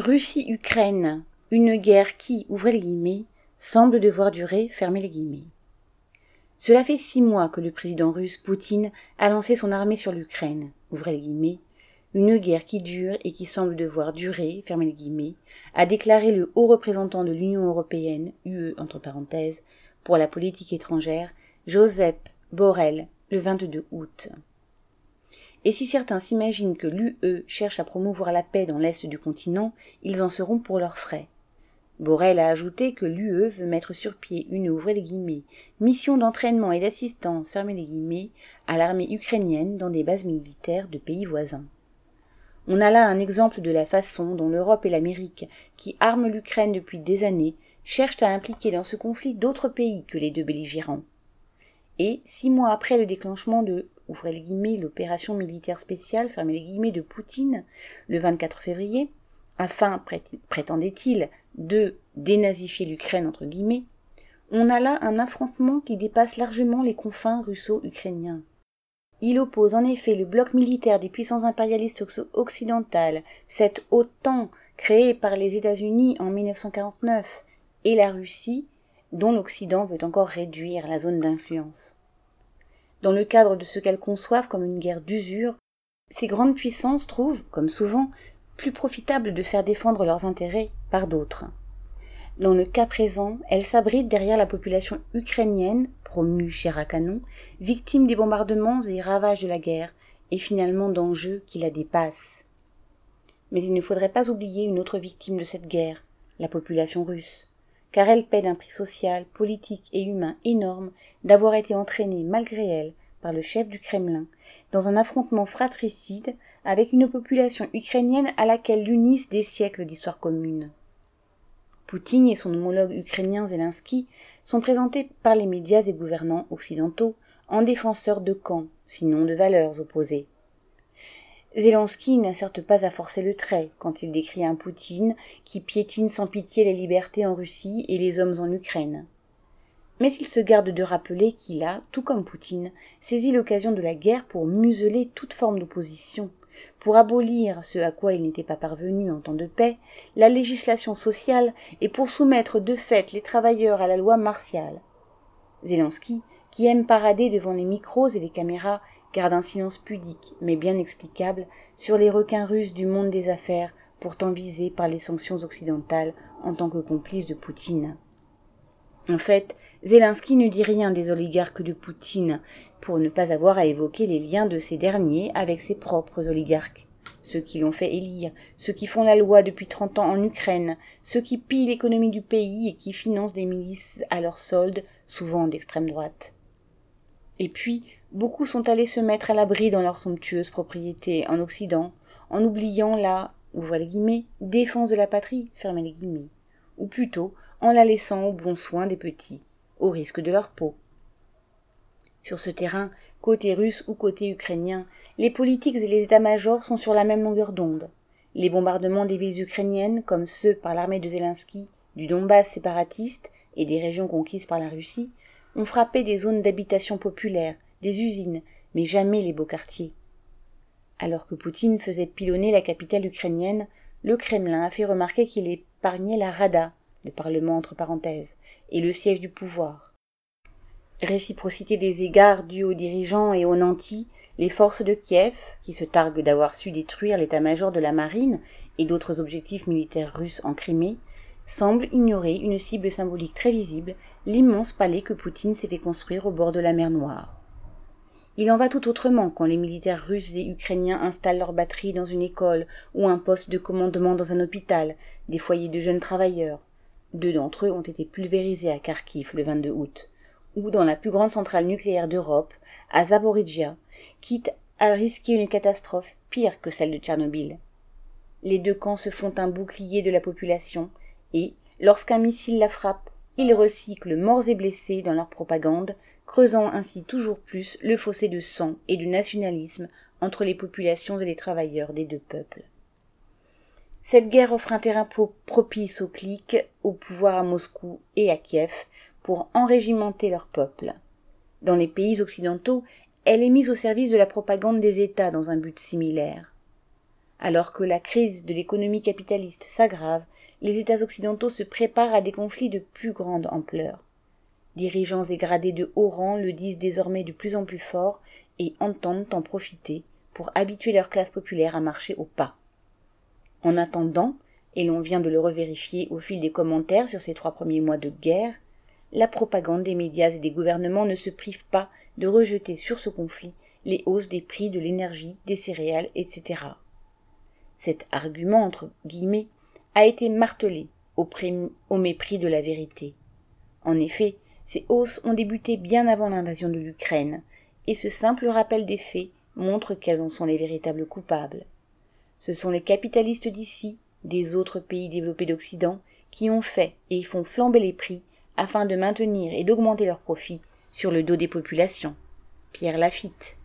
Russie-Ukraine, une guerre qui, ouvrez les guillemets, semble devoir durer, fermez les guillemets. Cela fait six mois que le président russe Poutine a lancé son armée sur l'Ukraine, ouvrez les guillemets, une guerre qui dure et qui semble devoir durer, fermez les guillemets, a déclaré le haut représentant de l'Union européenne, UE entre parenthèses, pour la politique étrangère, Joseph Borrell, le 22 août. Et si certains s'imaginent que l'UE cherche à promouvoir la paix dans l'Est du continent, ils en seront pour leurs frais. Borrell a ajouté que l'UE veut mettre sur pied une ouvrez guillemets, mission d'entraînement et d'assistance fermez les guillemets à l'armée ukrainienne dans des bases militaires de pays voisins. On a là un exemple de la façon dont l'Europe et l'Amérique, qui arment l'Ukraine depuis des années, cherchent à impliquer dans ce conflit d'autres pays que les deux belligérants. Et, six mois après le déclenchement de ouvrez les guillemets, l'opération militaire spéciale fermez les guillemets de Poutine le 24 février, afin, prétendait-il, de dénazifier l'Ukraine entre guillemets, on a là un affrontement qui dépasse largement les confins russo-ukrainiens. Il oppose en effet le bloc militaire des puissances impérialistes occidentales, cette OTAN créée par les États-Unis en 1949, et la Russie, dont l'Occident veut encore réduire la zone d'influence. Dans le cadre de ce qu'elles conçoivent comme une guerre d'usure, ces grandes puissances trouvent, comme souvent, plus profitable de faire défendre leurs intérêts par d'autres. Dans le cas présent, elles s'abritent derrière la population ukrainienne, promue chère à canon, victime des bombardements et ravages de la guerre, et finalement d'enjeux qui la dépassent. Mais il ne faudrait pas oublier une autre victime de cette guerre, la population russe, car elle paie d'un prix social, politique et humain énorme d'avoir été entraînée malgré elle par le chef du Kremlin dans un affrontement fratricide avec une population ukrainienne à laquelle l'unissent des siècles d'histoire commune. Poutine et son homologue ukrainien Zelensky sont présentés par les médias et gouvernants occidentaux en défenseurs de camps, sinon de valeurs opposées. Zelensky n'a certes pas à forcer le trait quand il décrit un Poutine qui piétine sans pitié les libertés en Russie et les hommes en Ukraine mais il se garde de rappeler qu'il a, tout comme Poutine, saisi l'occasion de la guerre pour museler toute forme d'opposition, pour abolir ce à quoi il n'était pas parvenu en temps de paix, la législation sociale et pour soumettre de fait les travailleurs à la loi martiale. Zelensky, qui aime parader devant les micros et les caméras, garde un silence pudique, mais bien explicable, sur les requins russes du monde des affaires, pourtant visés par les sanctions occidentales en tant que complices de Poutine. En fait, Zelensky ne dit rien des oligarques de Poutine, pour ne pas avoir à évoquer les liens de ces derniers avec ses propres oligarques. Ceux qui l'ont fait élire, ceux qui font la loi depuis trente ans en Ukraine, ceux qui pillent l'économie du pays et qui financent des milices à leur solde, souvent d'extrême droite. Et puis, beaucoup sont allés se mettre à l'abri dans leurs somptueuses propriétés en Occident, en oubliant la, les défense de la patrie, fermez les guillemets, ou plutôt en la laissant au bon soin des petits au risque de leur peau. Sur ce terrain, côté russe ou côté ukrainien, les politiques et les états-majors sont sur la même longueur d'onde. Les bombardements des villes ukrainiennes, comme ceux par l'armée de Zelensky, du Donbass séparatiste et des régions conquises par la Russie, ont frappé des zones d'habitation populaire, des usines, mais jamais les beaux quartiers. Alors que Poutine faisait pilonner la capitale ukrainienne, le Kremlin a fait remarquer qu'il épargnait la Rada, le Parlement entre parenthèses, et le siège du pouvoir. Réciprocité des égards dus aux dirigeants et aux nantis, les forces de Kiev, qui se targuent d'avoir su détruire l'état-major de la marine et d'autres objectifs militaires russes en Crimée, semblent ignorer une cible symbolique très visible, l'immense palais que Poutine s'est fait construire au bord de la mer Noire. Il en va tout autrement quand les militaires russes et ukrainiens installent leurs batteries dans une école ou un poste de commandement dans un hôpital, des foyers de jeunes travailleurs, deux d'entre eux ont été pulvérisés à Kharkiv le 22 août, ou dans la plus grande centrale nucléaire d'Europe, à Zaporizhia, quitte à risquer une catastrophe pire que celle de Tchernobyl. Les deux camps se font un bouclier de la population et, lorsqu'un missile la frappe, ils recyclent morts et blessés dans leur propagande, creusant ainsi toujours plus le fossé de sang et de nationalisme entre les populations et les travailleurs des deux peuples. Cette guerre offre un terrain propice aux clics, au pouvoir à Moscou et à Kiev pour enrégimenter leur peuple. Dans les pays occidentaux, elle est mise au service de la propagande des États dans un but similaire. Alors que la crise de l'économie capitaliste s'aggrave, les États occidentaux se préparent à des conflits de plus grande ampleur. Dirigeants et gradés de haut rang le disent désormais de plus en plus fort et entendent en profiter pour habituer leur classe populaire à marcher au pas. En attendant, et l'on vient de le revérifier au fil des commentaires sur ces trois premiers mois de guerre, la propagande des médias et des gouvernements ne se prive pas de rejeter sur ce conflit les hausses des prix de l'énergie, des céréales, etc. Cet argument, entre guillemets, a été martelé au, au mépris de la vérité. En effet, ces hausses ont débuté bien avant l'invasion de l'Ukraine, et ce simple rappel des faits montre quels en sont les véritables coupables. Ce sont les capitalistes d'ici, des autres pays développés d'Occident, qui ont fait et font flamber les prix afin de maintenir et d'augmenter leurs profits sur le dos des populations. Pierre Lafitte.